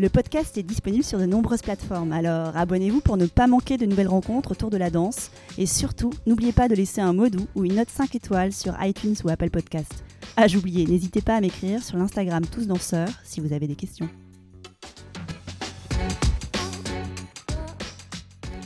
Le podcast est disponible sur de nombreuses plateformes, alors abonnez-vous pour ne pas manquer de nouvelles rencontres autour de la danse. Et surtout, n'oubliez pas de laisser un mot doux ou une note 5 étoiles sur iTunes ou Apple Podcast. Ah, j'oubliais, n'hésitez pas à m'écrire sur l'Instagram Tous Danseurs si vous avez des questions.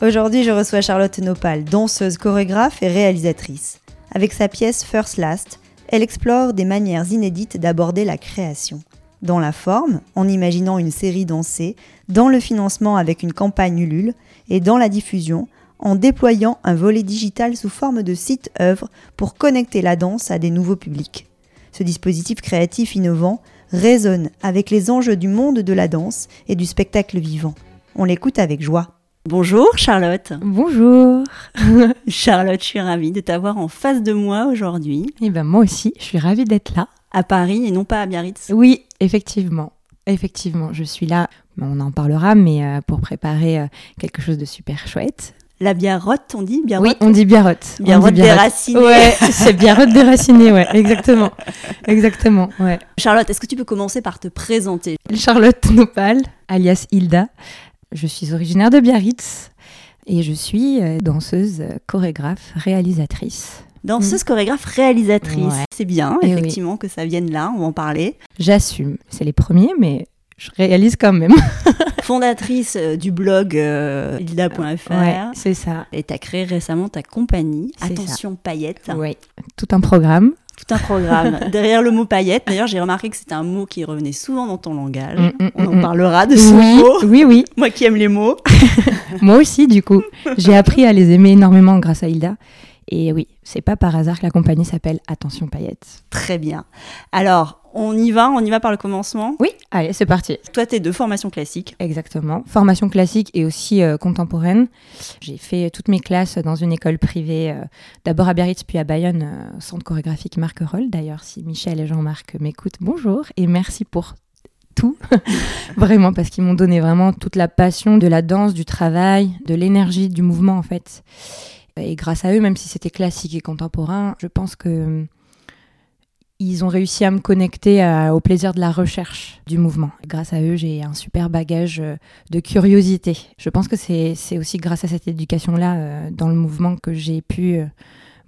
Aujourd'hui, je reçois Charlotte Nopal, danseuse, chorégraphe et réalisatrice. Avec sa pièce First Last, elle explore des manières inédites d'aborder la création dans la forme, en imaginant une série dansée, dans le financement avec une campagne Ulule, et dans la diffusion, en déployant un volet digital sous forme de site œuvre pour connecter la danse à des nouveaux publics. Ce dispositif créatif innovant résonne avec les enjeux du monde de la danse et du spectacle vivant. On l'écoute avec joie. Bonjour Charlotte. Bonjour. Charlotte, je suis ravie de t'avoir en face de moi aujourd'hui. Et eh ben moi aussi, je suis ravie d'être là à Paris et non pas à Biarritz. Oui, effectivement. Effectivement, je suis là, on en parlera, mais euh, pour préparer euh, quelque chose de super chouette. La biarrotte, on dit biarrotte Oui, on dit biarrotte. Biarrotte, déracinée. Ouais, c'est biarrotte déracinée, ouais, exactement. Exactement, ouais. Charlotte, est-ce que tu peux commencer par te présenter? Charlotte Nopal, alias Hilda. Je suis originaire de Biarritz et je suis euh, danseuse, chorégraphe, réalisatrice. Danseuse, mm. chorégraphe, réalisatrice. C'est bien, eh effectivement, que ça vienne là, on va en parler. J'assume. C'est les premiers, mais je réalise quand même. Fondatrice euh, du blog euh, hilda.fr. c'est ça. Et tu as créé récemment ta compagnie, Attention Paillettes. Oui, tout un programme. Tout un programme. Derrière le mot paillette, d'ailleurs, j'ai remarqué que c'était un mot qui revenait souvent dans ton langage. Mm, mm, on en parlera de ce mot. Oui, oui. Moi qui aime les mots. Moi aussi, du coup. J'ai appris à les aimer énormément grâce à Hilda. Et oui, c'est pas par hasard que la compagnie s'appelle Attention Paillettes. Très bien. Alors, on y va, on y va par le commencement? Oui, allez, c'est parti. Toi, tu es de formation classique. Exactement. Formation classique et aussi euh, contemporaine. J'ai fait toutes mes classes dans une école privée, euh, d'abord à Biarritz, puis à Bayonne, euh, centre chorégraphique Marc Roll. D'ailleurs, si Michel et Jean-Marc m'écoutent, bonjour et merci pour tout, vraiment, parce qu'ils m'ont donné vraiment toute la passion de la danse, du travail, de l'énergie, du mouvement, en fait. Et grâce à eux, même si c'était classique et contemporain, je pense que euh, ils ont réussi à me connecter au plaisir de la recherche du mouvement. grâce à eux, j'ai un super bagage euh, de curiosité. Je pense que c'est aussi grâce à cette éducation-là euh, dans le mouvement que j'ai pu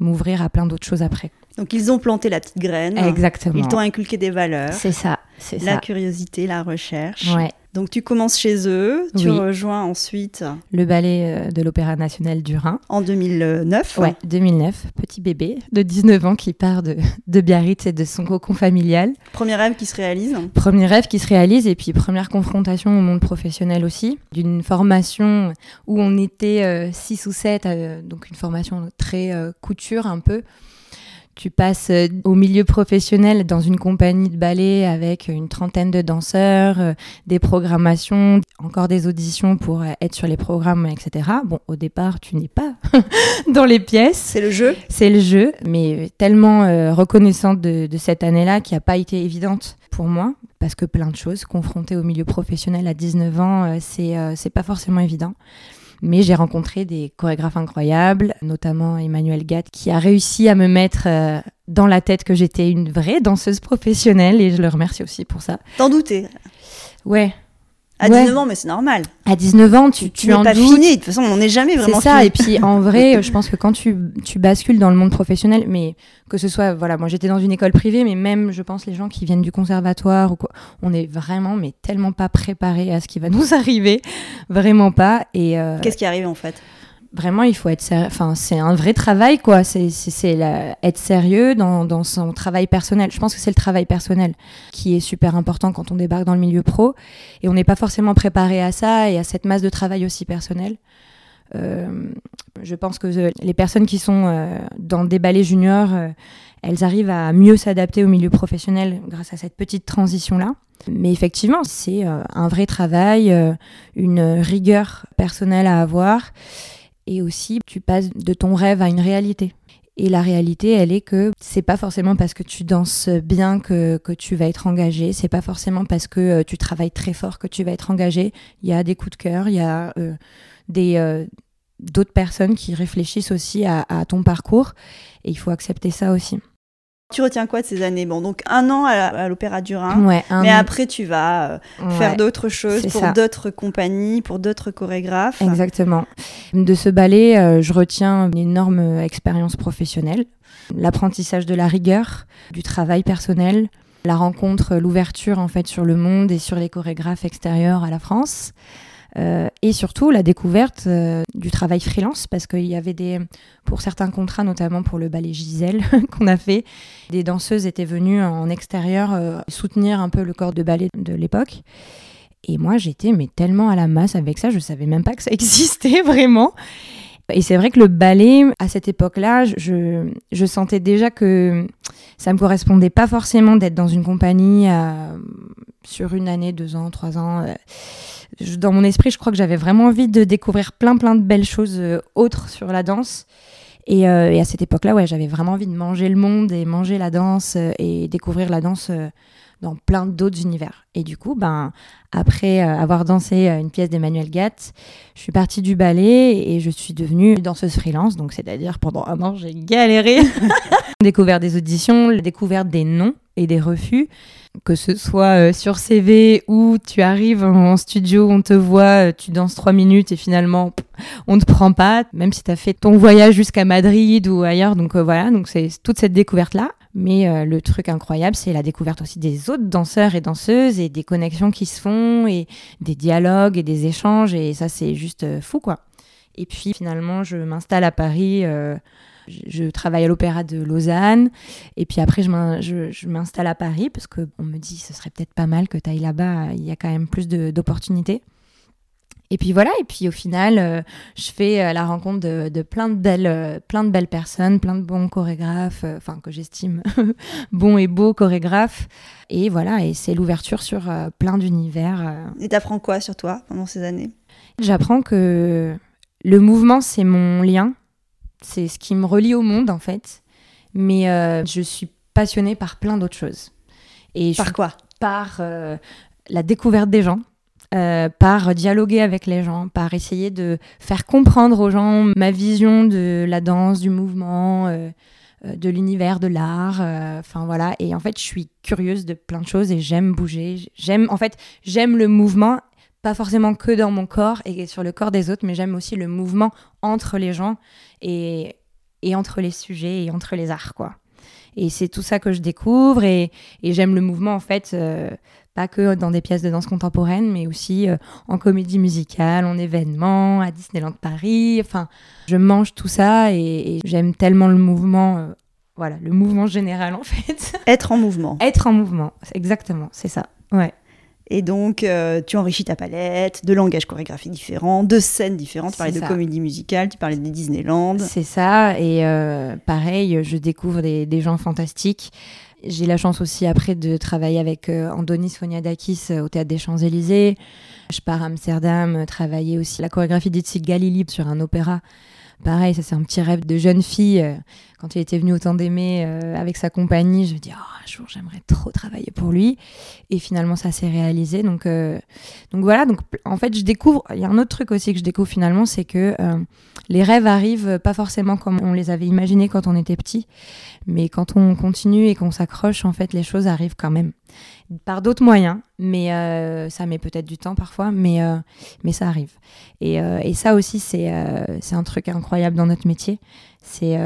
m'ouvrir à plein d'autres choses après. Donc ils ont planté la petite graine. Exactement. Ils t'ont inculqué des valeurs. C'est ça, c'est ça. La curiosité, la recherche. Ouais. Donc tu commences chez eux, tu rejoins ensuite le ballet euh, de l'Opéra national du Rhin. En 2009 Ouais, 2009, petit bébé de 19 ans qui part de, de Biarritz et de son cocon familial. Premier rêve qui se réalise Premier rêve qui se réalise et puis première confrontation au monde professionnel aussi, d'une formation où on était 6 euh, ou 7, euh, donc une formation très couture un peu tu passes euh, au milieu professionnel dans une compagnie de ballet avec une trentaine de danseurs, euh, des programmations, encore des auditions pour euh, être sur les programmes, etc. Bon, au départ, tu n'es pas dans les pièces. C'est le jeu. C'est le jeu, mais tellement reconnaissante de, cette année-là qui n'a pas été évidente pour moi parce que plein de choses, confrontées au milieu professionnel à 19 ans, c'est c'est pas forcément évident. Mais j'ai rencontré des chorégraphes incroyables, notamment Emmanuel Gatt, qui a réussi à me mettre euh, dans la tête que j'étais une vraie danseuse professionnelle et je le remercie aussi pour ça. T'en doutais? Ouais, à 19 ans, mais c'est normal. À 19 ans, tu, tu, tu en pas fini. De toute façon, on n'est jamais vraiment C'est ça. Et puis, en vrai, je pense que quand tu, tu bascules dans le monde professionnel, mais que ce soit, voilà, moi j'étais dans une école privée, mais même, je pense, les gens qui viennent du conservatoire ou quoi, on est vraiment, mais tellement pas préparés à ce qui va nous arriver. Vraiment pas. Et euh, Qu'est-ce qui arrive en fait? Vraiment, il faut être Enfin, c'est un vrai travail, quoi. C'est être sérieux dans, dans, son travail personnel. Je pense que c'est le travail personnel qui est super important quand on débarque dans le milieu pro. Et on n'est pas forcément préparé à ça et à cette masse de travail aussi personnel. je pense que les personnes qui sont dans des ballets juniors, elles arrivent à mieux s'adapter au milieu professionnel grâce à cette petite transition-là. Mais effectivement, c'est un vrai travail, une rigueur personnelle à avoir. Et aussi, tu passes de ton rêve à une réalité. Et la réalité, elle est que c'est pas forcément parce que tu danses bien que, que tu vas être engagé. C'est pas forcément parce que euh, tu travailles très fort que tu vas être engagé. Il y a des coups de cœur, il y a euh, des euh, d'autres personnes qui réfléchissent aussi à, à ton parcours. Et il faut accepter ça aussi. Tu retiens quoi de ces années? Bon, donc un an à, l'Opéra du Rhin, mais après tu vas euh, faire d'autres choses pour d'autres compagnies, pour d'autres chorégraphes. Exactement. De ce ballet, euh, je retiens une énorme expérience professionnelle, l'apprentissage de la rigueur, du travail personnel, la rencontre, l'ouverture en fait sur le monde et sur les chorégraphes extérieurs à la France. Euh, et surtout la découverte euh, du travail freelance, parce qu'il y avait des, pour certains contrats, notamment pour le ballet Gisèle qu'on a fait, des danseuses étaient venues en extérieur euh, soutenir un peu le corps de ballet de l'époque. Et moi, j'étais mais tellement à la masse avec ça, je savais même pas que ça existait vraiment. Et c'est vrai que le ballet, à cette époque-là, je, je, sentais déjà que ça me correspondait pas forcément d'être dans une compagnie sur une année, deux ans, trois ans dans mon esprit, je crois que j'avais vraiment envie de découvrir plein plein de belles choses euh, autres sur la danse. Euh, et, à cette époque-là, ouais, j'avais vraiment envie de manger le monde et manger la danse euh, et découvrir la danse dans plein d'autres univers. Et du coup, ben, après avoir dansé une pièce d'Emmanuel Gatt, je suis partie du ballet et je suis devenue danseuse freelance. Donc, c'est-à-dire pendant un an, j'ai galéré. découvert des auditions, découvert des noms et des refus que ce soit euh, sur CV ou tu arrives en studio, on te voit, euh, tu danses trois minutes et finalement on ne te prend pas, même si tu as fait ton voyage jusqu'à Madrid ou ailleurs. Donc euh, voilà, donc c'est toute cette découverte-là. Mais le truc incroyable, c'est la découverte aussi des autres danseurs et danseuses et des connexions qui se font et des dialogues et des échanges. Et ça, c'est juste fou, quoi. Et puis finalement, je m'installe à Paris je travaille à l'Opéra de Lausanne. Et puis après, je m'installe à Paris parce qu'on me dit ce serait peut-être pas mal que tu ailles là-bas. Il y a quand même plus d'opportunités. Et puis voilà, et puis au final, euh, je fais euh, la rencontre de, plein, de belles, euh, plein de belles personnes, plein de bons chorégraphes, enfin que j'estime bons et beaux chorégraphes. Et voilà, et c'est l'ouverture sur plein d'univers. Et t'apprends quoi sur toi pendant ces années? J'apprends que le mouvement, c'est mon lien c'est ce qui me relie au monde en fait. Mais je suis passionnée par plein d'autres choses. Et par quoi? Par la découverte des gens, euh, par dialoguer avec les gens, par essayer de faire comprendre aux gens ma vision de la danse, du mouvement, de l'univers de l'art. Enfin voilà. Et en fait, je suis curieuse de plein de choses et j'aime bouger. J'aime, en fait, j'aime le mouvement pas forcément que dans mon corps et sur le corps des autres, mais j'aime aussi le mouvement entre les gens et, et entre les sujets et entre les arts, quoi. Et c'est tout ça que je découvre et, et j'aime le mouvement, en fait, euh, pas que dans des pièces de danse contemporaine, mais aussi euh, en comédie musicale, en événement, à Disneyland Paris. Enfin, je mange tout ça et, j'aime tellement le mouvement. Euh, voilà, le mouvement général, en fait. Être en mouvement. Être en mouvement, exactement, c'est ça. Ouais. Et donc, euh, tu enrichis ta palette de langages chorégraphiques différents, de scènes différentes. Tu parlais de comédie musicale, tu parlais de Disneyland. C'est ça. Et euh, pareil, je découvre des, gens fantastiques. J'ai la chance aussi après de travailler avec euh, Andonis Foniadakis au Théâtre des Champs-Élysées. Je pars à Amsterdam travailler aussi la chorégraphie d'Itzig Galili sur un opéra pareil, ça c'est un petit rêve de jeune fille. Euh, quand il était venu autant d'aimer euh, avec sa compagnie, je me dis, oh, un jour j'aimerais trop travailler pour lui. Et finalement, ça s'est réalisé. Donc, euh, donc voilà, donc en fait, je découvre, il y a un autre truc aussi que je découvre finalement, c'est que les rêves arrivent pas forcément comme on les avait imaginés quand on était petit, mais quand on continue et qu'on s'accroche, en fait, les choses arrivent quand même par d'autres moyens, mais euh, ça met peut-être du temps parfois, mais, euh, mais ça arrive. Et, euh, et ça aussi, c'est c'est un truc incroyable dans notre métier. C'est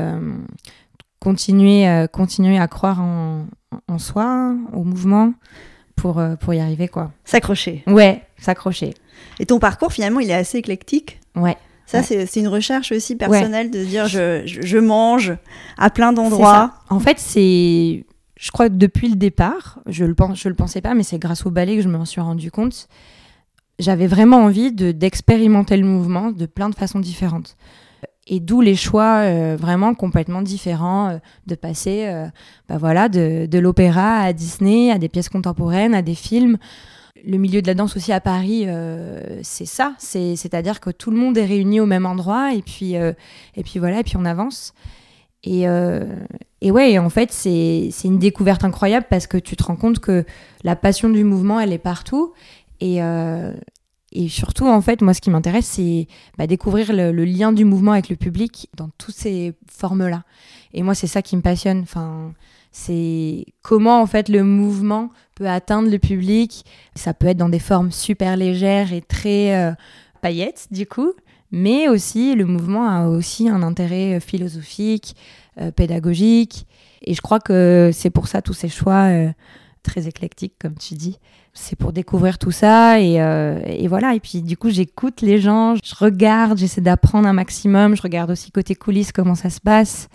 continuer, continuer à croire en, en, soi, au mouvement, pour, pour y arriver. quoi. S'accrocher. Ouais, s'accrocher. Et ton parcours, finalement, il est assez éclectique? Ouais. Ça, c'est une recherche aussi personnelle de dire je, je, je, mange à plein d'endroits. En fait, c'est je crois que depuis le départ, je le, pense, je le pensais pas, mais c'est grâce au ballet que je m'en suis rendu compte. j'avais vraiment envie d'expérimenter le mouvement de plein de façons différentes. Et d'où les choix euh, vraiment complètement différents euh, de passer euh, bah voilà, de, l'opéra à Disney, à des pièces contemporaines, à des films. Le milieu de la danse aussi à Paris, c'est ça. C'est-à-dire que tout le monde est réuni au même endroit et puis, et puis voilà, et puis on avance. Et, et ouais, en fait, c'est une découverte incroyable parce que tu te rends compte que la passion du mouvement, elle est partout. Et, et surtout, en fait, moi, ce qui m'intéresse, c'est bah, découvrir le, lien du mouvement avec le public dans toutes ces formes-là. Et moi, c'est ça qui me passionne. Enfin, c'est comment, en fait, le mouvement peut atteindre le public. Ça peut être dans des formes super légères et très euh, paillettes, du coup. Mais aussi, le mouvement a aussi un intérêt euh, philosophique, euh, pédagogique. Et je crois que c'est pour ça tous ces choix très éclectiques, comme tu dis. C'est pour découvrir tout ça euh, et, voilà. Et puis du coup j'écoute les gens je regarde j'essaie d'apprendre un maximum. Je regarde aussi côté coulisses comment ça se passe.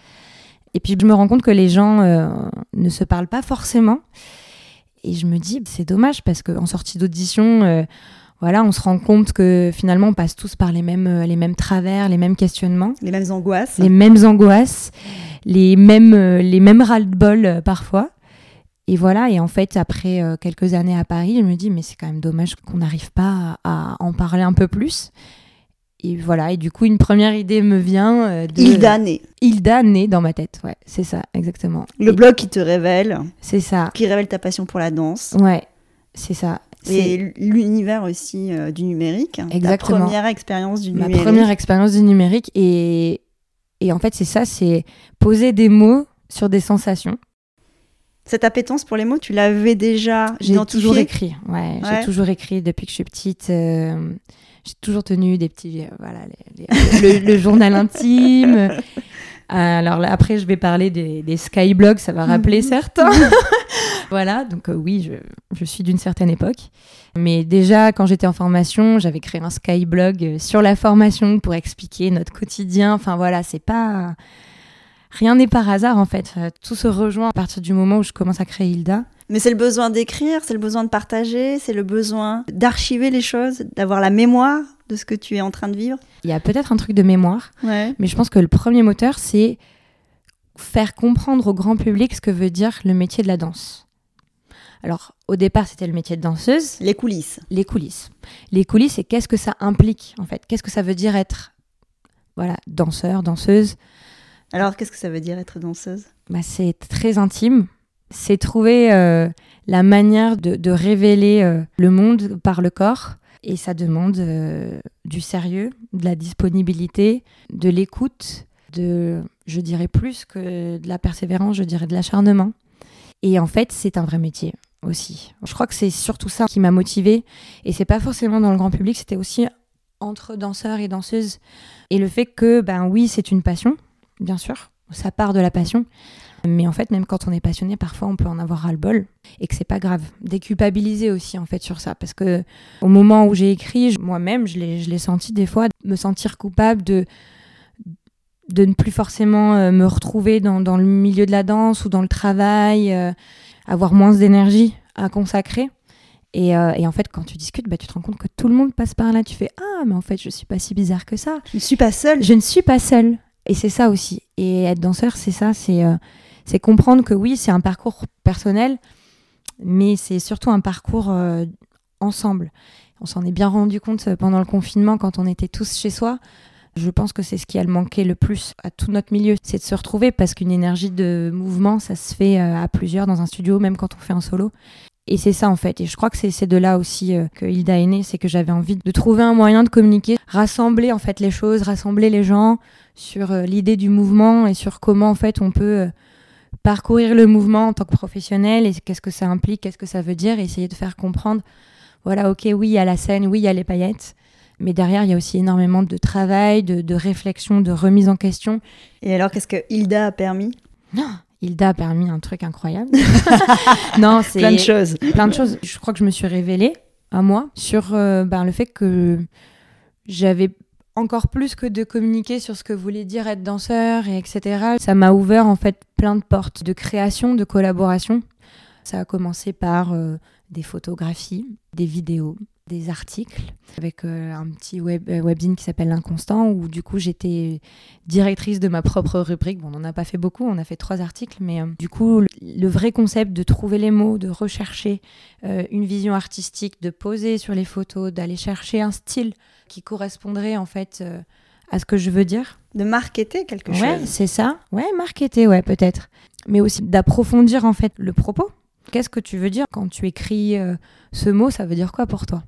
Et puis je me rends compte que les gens euh, ne se parlent pas forcément. Et je me dis c'est dommage parce qu'en sortie d'audition euh, voilà, on se rend compte que finalement on passe tous par les mêmes, les mêmes travers, les mêmes questionnements, les mêmes angoisses, les mêmes angoisses, les mêmes, les mêmes ras-le-bol parfois. Et voilà, et en fait, après euh, quelques années à Paris, je me dis, mais c'est quand même dommage qu'on n'arrive pas à, en parler un peu plus. Et voilà, et du coup, une première idée me vient euh, de... Hilda Né. Hilda Né dans ma tête, ouais, c'est ça, exactement. Le blog qui te révèle. C'est ça. Qui révèle ta passion pour la danse. Ouais, c'est ça. Et l'univers aussi euh, du numérique. Exactement. Ta première expérience du numérique. Ma première expérience du numérique. Et, et en fait, c'est ça, c'est poser des mots sur des sensations. Cette appétence pour les mots, tu l'avais déjà J'ai toujours écrit, ouais, J'ai toujours écrit depuis que je suis petite. Euh, j'ai toujours tenu des petits, euh, voilà, le, journal intime. Alors là, après, je vais parler des, des skyblogs, ça va rappeler mhm. certains. voilà, donc euh, oui, je, je suis d'une certaine époque. Mais déjà, quand j'étais en formation, j'avais créé un skyblog sur la formation pour expliquer notre quotidien. Enfin voilà, c'est pas rien n'est par hasard en fait. Euh, tout se rejoint à partir du moment où je commence à créer Hilda. Mais c'est le besoin d'écrire, c'est le besoin de partager, c'est le besoin d'archiver les choses, d'avoir la mémoire de ce que tu es en train de vivre. Il y a peut-être un truc de mémoire, mais je pense que le premier moteur, c'est faire comprendre au grand public ce que veut dire le métier de la danse. Alors, au départ, c'était le métier de danseuse. Les coulisses. Les coulisses. Les coulisses, et qu'est-ce que ça implique, en fait? Qu'est-ce que ça veut dire être voilà, danseur, danseuse? Alors, qu'est-ce que ça veut dire être danseuse? Bah, C'est très intime. C'est trouver euh, la manière de, révéler euh, le monde par le corps. Et ça demande euh, du sérieux, de la disponibilité, de l'écoute, de, je dirais plus que de la persévérance, je dirais de l'acharnement. Et en fait, c'est un vrai métier aussi. Je crois que c'est surtout ça qui m'a motivée. Et c'est pas forcément dans le grand public, c'était aussi entre danseurs et danseuses. Et le fait que, ben oui, c'est une passion, bien sûr, ça part de la passion. Mais en fait, même quand on est passionné, parfois on peut en avoir ras-le-bol et que c'est pas grave. Déculpabiliser aussi en fait sur ça. Parce que au moment où j'ai écrit, moi-même, je l'ai senti des fois, me sentir coupable de, de ne plus forcément euh, me retrouver dans, dans, le milieu de la danse ou dans le travail, euh, avoir moins d'énergie à consacrer. Et, euh, et, en fait, quand tu discutes, bah, tu te rends compte que tout le monde passe par là. Tu fais Ah, mais en fait, je suis pas si bizarre que ça. Je ne suis pas seule. Je ne suis pas seule. Et c'est ça aussi. Et être danseur, c'est ça, c'est euh, c'est comprendre que oui, c'est un parcours personnel, mais c'est surtout un parcours euh, ensemble. On s'en est bien rendu compte euh, pendant le confinement quand on était tous chez soi. Je pense que c'est ce qui a manqué le plus à tout notre milieu, c'est de se retrouver parce qu'une énergie de mouvement, ça se fait à plusieurs dans un studio, même quand on fait un solo. Et c'est ça en fait. Et je crois que c'est de là aussi euh, que Hilda est née, c'est que j'avais envie de trouver un moyen de communiquer, rassembler en fait les choses, rassembler les gens sur euh, l'idée du mouvement et sur comment en fait on peut euh, parcourir le mouvement en tant que professionnel et qu'est-ce que ça implique, qu'est-ce que ça veut dire, et essayer de faire comprendre. Voilà, ok, oui, il y a la scène, oui, il y a les paillettes, mais derrière, il y a aussi énormément de travail, de, de réflexion, de remise en question. Et alors, qu'est-ce que Hilda a permis? Non, Hilda a permis un truc incroyable. non, c'est plein de choses. Plein de choses. Je crois que je me suis révélée à moi sur euh, ben, le fait que j'avais encore plus que de communiquer sur ce que voulait dire être danseur et etc. Ça m'a ouvert en fait plein de portes de création, de collaboration. Ça a commencé par euh, des photographies, des vidéos, des articles avec euh, un petit web, euh, webzine qui s'appelle L'Inconstant, où du coup j'étais directrice de ma propre rubrique. Bon, on n'en a pas fait beaucoup, on a fait trois articles, mais euh, du coup, le, le vrai concept de trouver les mots, de rechercher euh, une vision artistique, de poser sur les photos, d'aller chercher un style qui correspondrait en fait à ce que je veux dire. De marketer quelque Ouais, chose. c'est ça. Ouais, marketer, ouais, peut-être. Mais aussi d'approfondir en fait le propos. Qu'est-ce que tu veux dire quand tu écris ce mot? Ça veut dire quoi pour toi?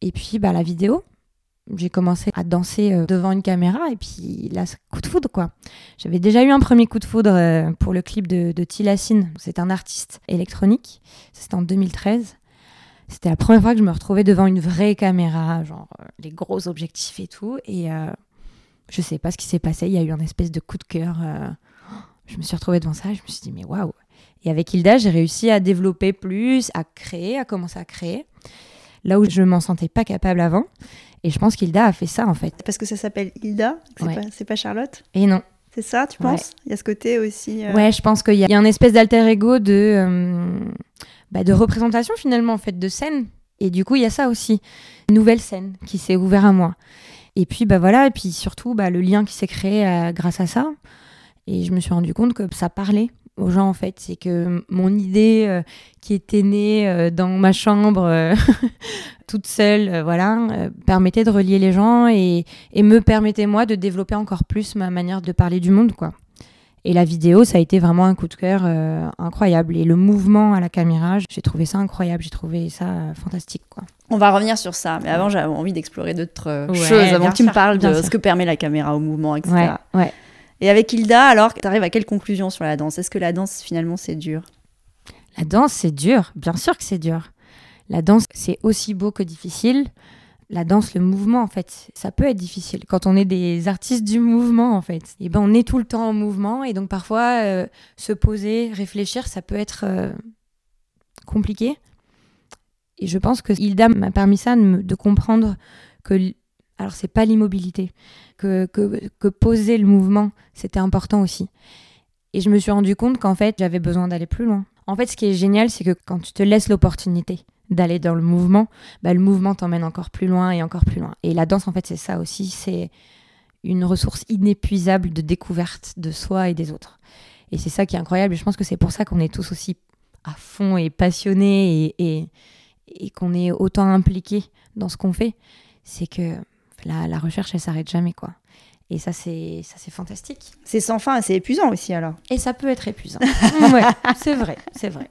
Et puis, bah, la vidéo. J'ai commencé à danser euh, devant une caméra et puis là, coup de foudre quoi. J'avais déjà eu un premier coup de foudre euh, pour le clip de, de. C'est un artiste électronique. C'était en 2013. C'était la première fois que je me retrouvais devant une vraie caméra, genre euh, les gros objectifs et tout. Et euh, je sais pas ce qui s'est passé. Il y a eu un espèce de coup de cœur. je me suis retrouvée devant ça. Je me suis dit, mais waouh! Et avec Hilda, j'ai réussi à développer plus, à créer, à commencer à créer. Là où je m'en sentais pas capable avant. Et je pense qu'Hilda a fait ça, en fait. Parce que ça s'appelle Hilda, c'est Ouais. pas, Charlotte Et non. C'est ça, tu Ouais. penses Il y a ce côté aussi. euh, Ouais, je pense qu'il y, a- il y a un espèce d'alter ego de, euh, bah, de représentation, finalement, en fait, de scène. Et du coup, il y a ça aussi. Une nouvelle scène qui s'est ouverte à moi. Et puis, bah voilà, et puis surtout, bah, le lien qui s'est créé euh, grâce à ça. Et je me suis rendu compte que ça parlait aux gens, en fait. C'est que mon idée euh, qui était née euh, dans ma chambre, euh, toute seule, voilà, permettait de relier les gens et, et me permettait, moi, de développer encore plus ma manière de parler du monde, quoi. Et la vidéo, ça a été vraiment un coup de cœur incroyable. Et le mouvement à la caméra, j'ai trouvé ça incroyable, j'ai trouvé ça fantastique, quoi. On va revenir sur ça, mais avant j'avais envie d'explorer d'autres Ouais, choses, avant que tu me parles de sûr. ce que permet la caméra au mouvement, etc. Ouais, ouais. Et avec Hilda, alors, tu arrives à quelle conclusion sur la danse? Est-ce que la danse, finalement, c'est dur? La danse, c'est dur. Bien sûr que c'est dur. La danse, c'est aussi beau que difficile. La danse, le mouvement, en fait, ça peut être difficile. Quand on est des artistes du mouvement, en fait, et ben on est tout le temps en mouvement. Et donc, parfois, euh, se poser, réfléchir, ça peut être euh, compliqué. Et je pense que Hilda m'a permis ça, de, de comprendre que. Alors, c'est pas l'immobilité. Que, que, que poser le mouvement, c'était important aussi. Et je me suis rendu compte qu'en fait, j'avais besoin d'aller plus loin. En fait, ce qui est génial, c'est que quand tu te laisses l'opportunité d'aller dans le mouvement, bah, le mouvement t'emmène encore plus loin et encore plus loin. Et la danse, en fait, c'est ça aussi. C'est une ressource inépuisable de découverte de soi et des autres. Et c'est ça qui est incroyable. Et je pense que c'est pour ça qu'on est tous aussi à fond et passionnés et, et, et qu'on est autant impliqués dans ce qu'on fait. C'est que la, la recherche, elle s'arrête jamais, quoi. Et ça, c'est ça, c'est fantastique. C'est sans fin c'est épuisant aussi, alors. Et ça peut être épuisant. ouais, c'est vrai, c'est vrai.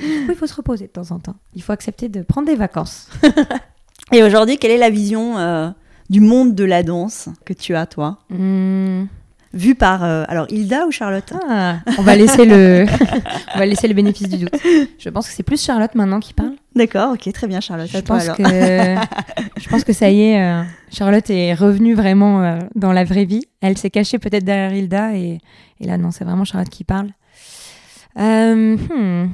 Il faut se reposer de temps en temps. Il faut accepter de prendre des vacances. Et aujourd'hui, quelle est la vision euh, du monde de la danse que tu as, toi? Hmm. Vue par, euh, alors, Hilda ou Charlotte? Ah, on va laisser le, on va laisser le bénéfice du doute. Je pense que c'est plus Charlotte maintenant qui parle. D'accord, ok, très bien, Charlotte. Je toi, pense alors. que, je pense que ça y est, euh, Charlotte est revenue vraiment euh, dans la vraie vie. Elle s'est cachée peut-être derrière Hilda et, et là non, c'est vraiment Charlotte qui parle. Euh, hmm.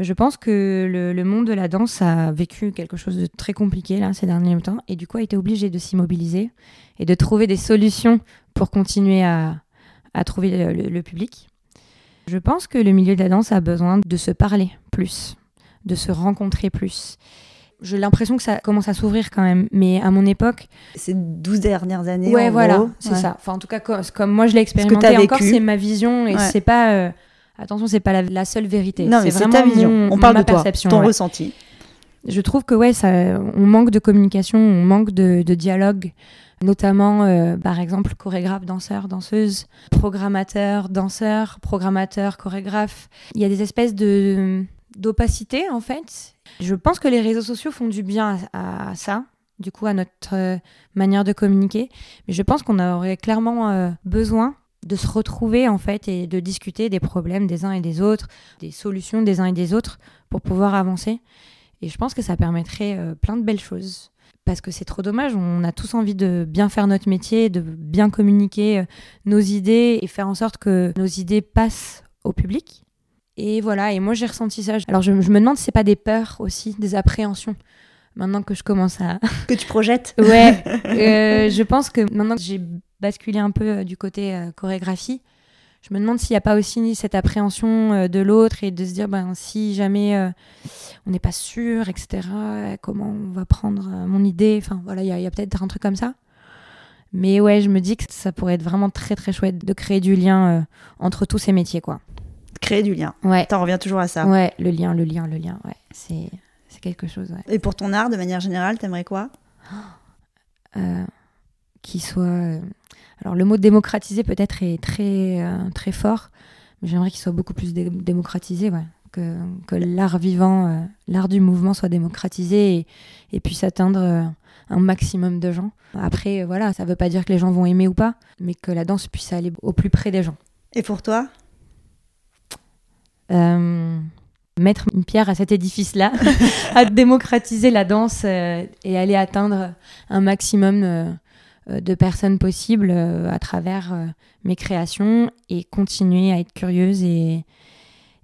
Je pense que le, le monde de la danse a vécu quelque chose de très compliqué là ces derniers temps et du coup a été obligé de s'immobiliser et de trouver des solutions pour continuer à, à trouver le, le- le public. Je pense que le milieu de la danse a besoin de se parler plus, de se rencontrer plus. J'ai l'impression que ça commence à s'ouvrir quand même, mais à mon époque, Ces 12 dernières années. ouais, en voilà, c'est Ouais. ça. Enfin, en tout cas, comme, comme moi je l'ai expérimenté, encore c'est ma vision et Ouais. c'est pas. euh, attention, c'est pas la, la seule vérité. Non, mais c'est vraiment ta vision. mon- On parle ma de toi, perception. ton ouais. ressenti. Je trouve que ouais, ça, on manque de communication, on manque de, de dialogue, notamment euh, par exemple chorégraphe, danseur, danseuse, programmateur, danseur, programmateur, chorégraphe. Il y a des espèces de d'opacité en fait. Je pense que les réseaux sociaux font du bien à, ça, du coup à notre euh, manière de communiquer. Mais je pense qu'on aurait clairement euh, besoin de se retrouver en fait et de discuter des problèmes des uns et des autres, des solutions des uns et des autres pour pouvoir avancer. Et je pense que ça permettrait euh, plein de belles choses. Parce que c'est trop dommage, on a tous envie de bien faire notre métier, de bien communiquer nos idées et faire en sorte que nos idées passent au public. Et voilà, et moi j'ai ressenti ça. Alors je, je me demande si c'est pas des peurs aussi, des appréhensions. Maintenant que je commence à, Que tu projettes. Ouais, euh, je pense que maintenant que j'ai basculé un peu euh, du côté euh, chorégraphie, je me demande s'il n'y a pas aussi cette appréhension euh, de l'autre et de se dire, ben, si jamais on n'est pas sûr, etc., comment on va prendre mon idée. Enfin, voilà, il y a, peut-être un truc comme ça. Mais ouais, je me dis que ça pourrait être vraiment très, très chouette de créer du lien entre tous ces métiers, quoi. Créer du lien. Ouais. T'en reviens toujours à ça. Ouais, le lien, le lien, le lien. Ouais, c'est quelque chose. Ouais. Et pour ton art, de manière générale, t'aimerais quoi? Euh, Qui soit alors le mot démocratiser peut-être est très, euh, très fort, mais j'aimerais qu'il soit beaucoup plus démocratisé, que, que l'art vivant, euh, l'art du mouvement soit démocratisé et, et puisse atteindre euh, un maximum de gens. Après, voilà, ça ne veut pas dire que les gens vont aimer ou pas, mais que la danse puisse aller au plus près des gens. Et pour toi? Mettre une pierre à cet édifice-là, à démocratiser la danse et aller atteindre un maximum euh, de personnes possibles euh, à travers euh, mes créations et continuer à être curieuse et,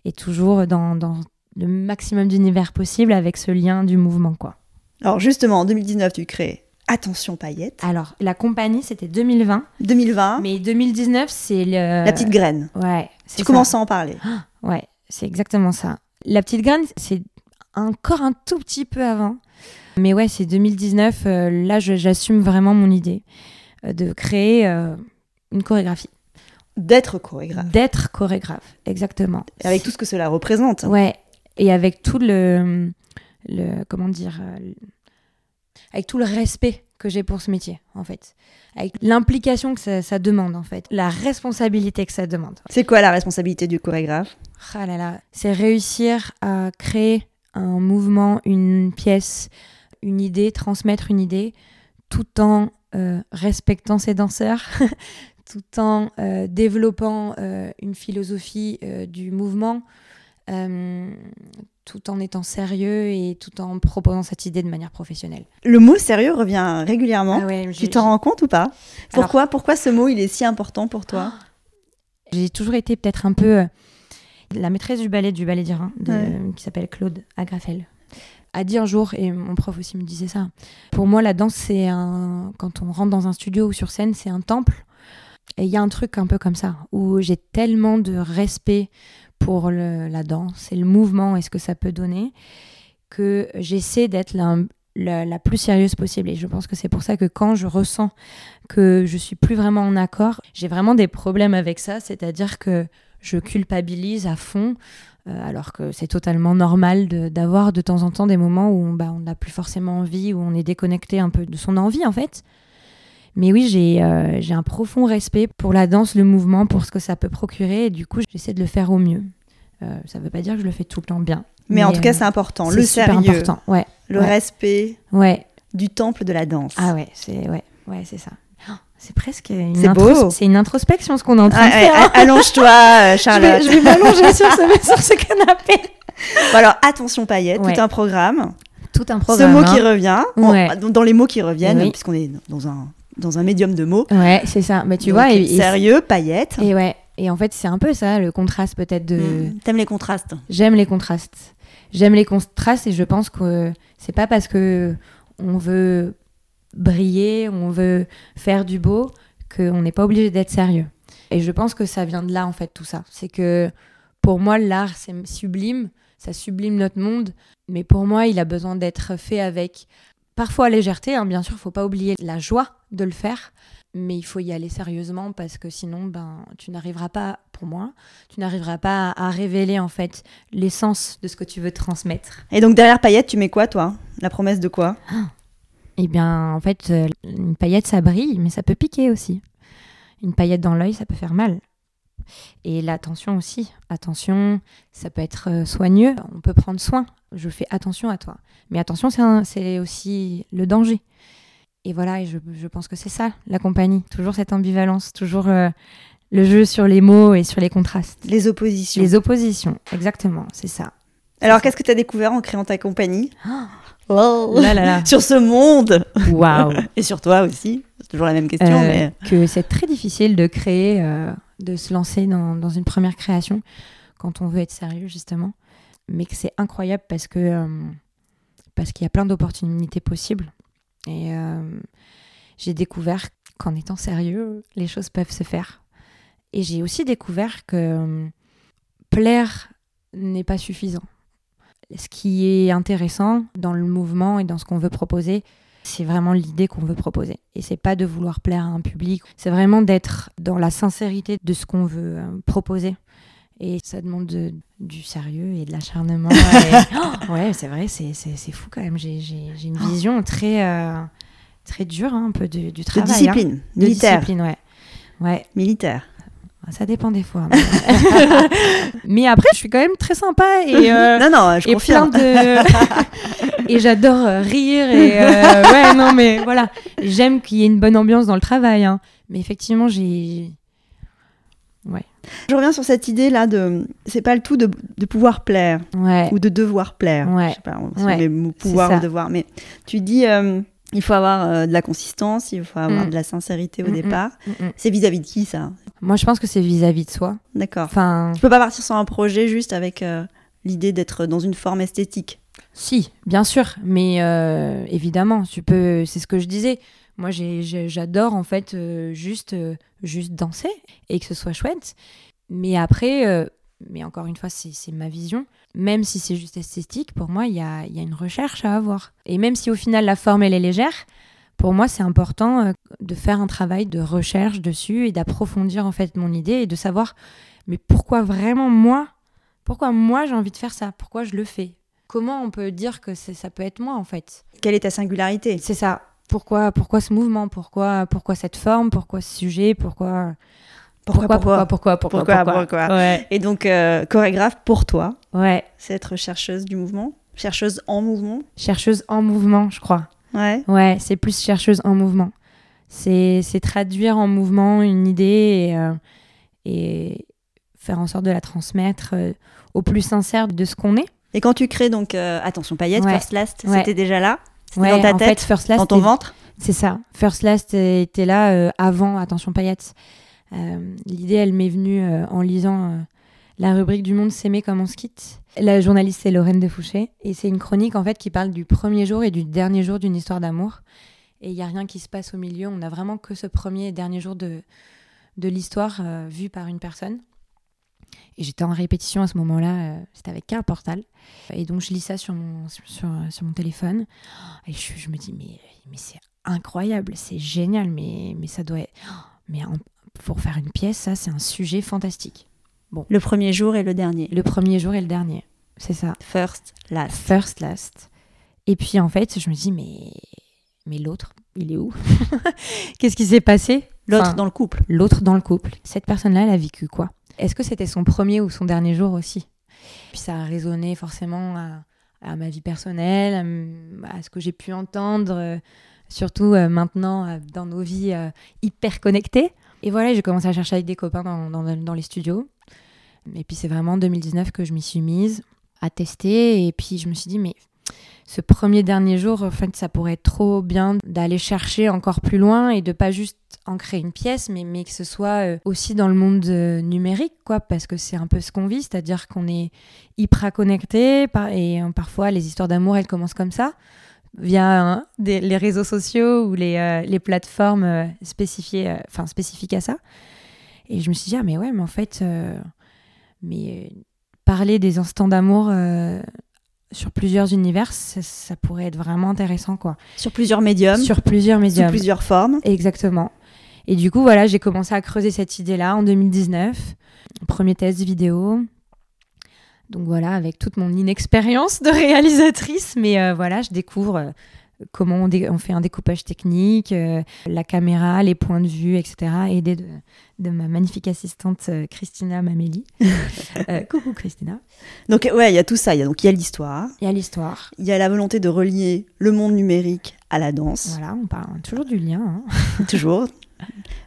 et toujours dans, dans le maximum d'univers possible avec ce lien du mouvement. quoi. Alors justement, en 2019, tu crées Attention Paillettes. Alors, la compagnie, c'était 2020. 2020. Mais 2019, c'est le... La petite graine. Ouais. Tu commences à en parler. ouais, c'est exactement ça. La petite graine, c'est encore un tout petit peu avant. Mais ouais, c'est 2019. Euh, là, j'assume vraiment mon idée euh, de créer euh, une chorégraphie. D'être chorégraphe. D'être chorégraphe, exactement. avec tout ce que cela représente. Ouais, et avec tout le, le comment dire, avec tout le respect que j'ai pour ce métier, en fait. Avec l'implication que ça, demande, en fait. La responsabilité que ça demande. C'est quoi la responsabilité du chorégraphe? Ah là là, c'est réussir à créer un mouvement, une pièce, une idée, transmettre une idée, tout en euh, respectant ses danseurs, tout en euh, développant euh, une philosophie du mouvement, tout en étant sérieux et tout en proposant cette idée de manière professionnelle. Le mot sérieux revient régulièrement. Ah tu t'en rends compte ou pas? Pourquoi Pourquoi ce mot il est si important pour toi? J'ai toujours été peut-être un peu la maîtresse du ballet du ballet d'Irin, qui s'appelle Claude Agrafel a dit un jour, et mon prof aussi me disait ça, pour moi la danse c'est un... Quand on rentre dans un studio ou sur scène, c'est un temple. Et il y a un truc un peu comme ça, où j'ai tellement de respect pour la danse et le mouvement et ce que ça peut donner, que j'essaie d'être la, la, plus sérieuse possible. Et je pense que c'est pour ça que quand je ressens que je suis plus vraiment en accord, j'ai vraiment des problèmes avec ça, c'est-à-dire que je culpabilise à fond euh, alors que c'est totalement normal d'avoir de, temps en temps des moments où bah, on n'a plus forcément envie, où on est déconnecté un peu de son envie en fait. Mais oui, j'ai euh, un profond respect pour la danse, le mouvement, pour ce que ça peut procurer, et du coup, j'essaie de le faire au mieux. Euh, ça ne veut pas dire que je le fais tout le temps bien. Mais, en tout cas, c'est important. Le sérieux, important. Ouais, le respect ouais. du temple de la danse. Ah ouais, c'est ouais, ouais, c'est ça. C'est presque une, c'est une introspection ce qu'on est en train de faire. Hein. Allonge-toi, Charlotte. Je vais, m'allonger sur, ce, canapé. alors, attention paillettes, tout un programme. Tout un programme. Ce mot qui hein. revient, dans les mots qui reviennent, puisqu'on est dans un, dans un médium de mots. Ouais, c'est ça. Mais tu vois. Et, sérieux, paillettes. Et ouais. Et en fait, c'est un peu ça, le contraste peut-être de. Hmm. T'aimes les contrastes J'aime les contrastes. J'aime les contrastes et je pense que c'est pas parce que on veut briller, on veut faire du beau, qu'on n'est pas obligé d'être sérieux. Et je pense que ça vient de là, en fait, tout ça. C'est que pour moi, l'art, c'est sublime, ça sublime notre monde, mais pour moi, il a besoin d'être fait avec parfois légèreté, hein, bien sûr, il faut pas oublier la joie de le faire, mais il faut y aller sérieusement parce que sinon, ben, tu n'arriveras pas, pour moi, tu n'arriveras pas à, révéler en fait l'essence de ce que tu veux transmettre. Et donc derrière Paillette, tu mets quoi, toi? La promesse de quoi? Eh bien, en fait, euh, une paillette, ça brille, mais ça peut piquer aussi. Une paillette dans l'œil, ça peut faire mal. Et l'attention aussi. Attention, ça peut être euh, soigneux. On peut prendre soin. Je fais attention à toi. Mais attention, c'est aussi le danger. Et voilà, et je, pense que c'est ça, la compagnie. Toujours cette ambivalence, toujours euh, le jeu sur les mots et sur les contrastes. Les oppositions. Les oppositions, exactement, c'est ça. Alors, qu'est-ce que tu as découvert en créant ta compagnie? Oh sur ce monde. Waouh. Et sur toi aussi. Toujours la même question. Euh, mais... Que c'est très difficile de créer, euh, de se lancer dans, dans, une première création quand on veut être sérieux, justement. Mais que c'est incroyable parce que euh, parce qu'il y a plein d'opportunités possibles. Et j'ai découvert qu'en étant sérieux, les choses peuvent se faire. Et j'ai aussi découvert que euh, plaire n'est pas suffisant. Ce qui est intéressant dans le mouvement et dans ce qu'on veut proposer, c'est vraiment l'idée qu'on veut proposer. Et c'est pas de vouloir plaire à un public, c'est vraiment d'être dans la sincérité de ce qu'on veut euh, proposer. Et ça demande de- du sérieux et de l'acharnement. Et- Oh, ouais, c'est vrai, c'est c'est- c'est fou quand même. J'ai une vision très, euh, très dure, hein, un peu du, du De travail. hein. discipline, De militaire. discipline, ouais. Ouais, Militaire. Ça dépend des fois. Mais, après, je suis quand même très sympa et, euh, non, non, je et plein confirme. de. et j'adore euh, rire et. euh, ouais, non, mais voilà. J'aime qu'il y ait une bonne ambiance dans le travail. hein. Mais effectivement, j'ai. Je reviens sur cette idée là de. C'est pas le tout de, de pouvoir plaire Ouais. ou de devoir plaire. Ouais. Je sais pas si Ouais. on met pouvoir ou devoir, mais tu dis euh, il faut avoir euh, de la consistance, il faut avoir Mm. de la sincérité au Mm, mm. départ. C'est vis-à-vis de qui ça? Moi, je pense que c'est vis-à-vis de soi. D'accord. Enfin, Tu peux pas partir sur un projet juste avec euh, l'idée d'être dans une forme esthétique? si, bien sûr. Mais euh, évidemment, tu peux. C'est ce que je disais. Moi, j'ai- j'ai- j'adore en fait juste, juste danser et que ce soit chouette. Mais après, mais encore une fois, c'est ma vision. Même si c'est juste esthétique, pour moi, il y a, y a une recherche à avoir. Et même si au final la forme elle est légère, pour moi, c'est important euh, de faire un travail de recherche dessus et d'approfondir en fait mon idée et de savoir, mais pourquoi vraiment moi Pourquoi moi j'ai envie de faire ça? Pourquoi je le fais? Comment on peut dire que ça peut être moi en fait? Quelle est ta singularité? C'est ça. Pourquoi, pourquoi ce mouvement? Pourquoi, pourquoi cette forme? Pourquoi ce sujet? Pourquoi Pourquoi, pourquoi, pourquoi, pourquoi, Pourquoi, pourquoi Ouais. Et donc, euh, chorégraphe pour toi, ouais. c'est être chercheuse du mouvement Chercheuse en mouvement Chercheuse en mouvement, je crois. Ouais. Ouais, c'est plus chercheuse en mouvement. C'est c'est traduire en mouvement une idée et, euh, et faire en sorte de la transmettre euh, au plus sincère de ce qu'on est. Et quand tu crées donc, attention, paillettes, Ouais. First Last, Ouais. c'était déjà là? C'était dans ta tête fait, First Last, Dans ton ventre? C'est ça. First Last était là avant Attention Paillettes. Euh, L'idée, elle m'est venue euh, en lisant euh, la rubrique du Monde s'aimer comme on se quitte. La journaliste, c'est Lorraine Defouché. Et c'est une chronique, en fait, qui parle du premier jour et du dernier jour d'une histoire d'amour. Et il n'y a rien qui se passe au milieu. On n'a vraiment que ce premier et dernier jour de, de l'histoire vu par une personne. Et j'étais en répétition à ce moment-là. C'était avec un portal. Et donc, je lis ça sur mon, sur, sur, mon téléphone. Et je, me dis, mais, mais c'est incroyable, c'est génial, mais, mais ça doit être. Mais pour faire une pièce, ça, c'est un sujet fantastique. Le premier jour et le dernier. Le premier jour et le dernier, c'est ça. First Last. First, last. Et puis en fait, je me dis, mais, mais l'autre, il est où Qu'est-ce qui s'est passé L'autre Enfin, dans le couple. L'autre dans le couple. Cette personne-là, elle a vécu quoi Est-ce que c'était son premier ou son dernier jour aussi Puis ça a résonné forcément à, à ma vie personnelle, à, ce que j'ai pu entendre, euh, surtout euh, maintenant euh, dans nos vies hyper connectées. Et voilà, j'ai commencé à chercher avec des copains dans, dans- les studios. Et puis c'est vraiment en 2019 que je m'y suis mise à tester. Et puis je me suis dit, mais ce premier dernier jour, en fait, ça pourrait être trop bien d'aller chercher encore plus loin et de pas juste en créer une pièce, mais, mais que ce soit euh, aussi dans le monde euh, numérique, quoi, parce que c'est un peu ce qu'on vit, c'est-à-dire qu'on est hyper connecté et euh, parfois les histoires d'amour, elles commencent comme ça via hein, des- les réseaux sociaux ou les, euh, les plateformes euh, spécifiées, euh, spécifiques à ça. Et je me suis dit, ah mais ouais, mais en fait, mais parler des instants d'amour sur plusieurs univers, ça, ça pourrait être vraiment intéressant, quoi. Sur plusieurs médiums, Sur plusieurs médiums. plusieurs formes. Exactement. Et du coup, voilà, j'ai commencé à creuser cette idée-là en 2019. Premier test vidéo. Donc voilà, avec toute mon inexpérience de réalisatrice, mais euh, voilà, je découvre euh, comment on, dé- on fait un découpage technique, euh, la caméra, les points de vue, etc. Aidée de, de ma magnifique assistante Christina Mameli. Euh, coucou Christina. Donc ouais, il y a tout ça. Il y a donc il y a l'histoire, Il y a l'histoire. il y a la volonté de relier le monde numérique à la danse, Voilà, on parle toujours du lien. hein. toujours.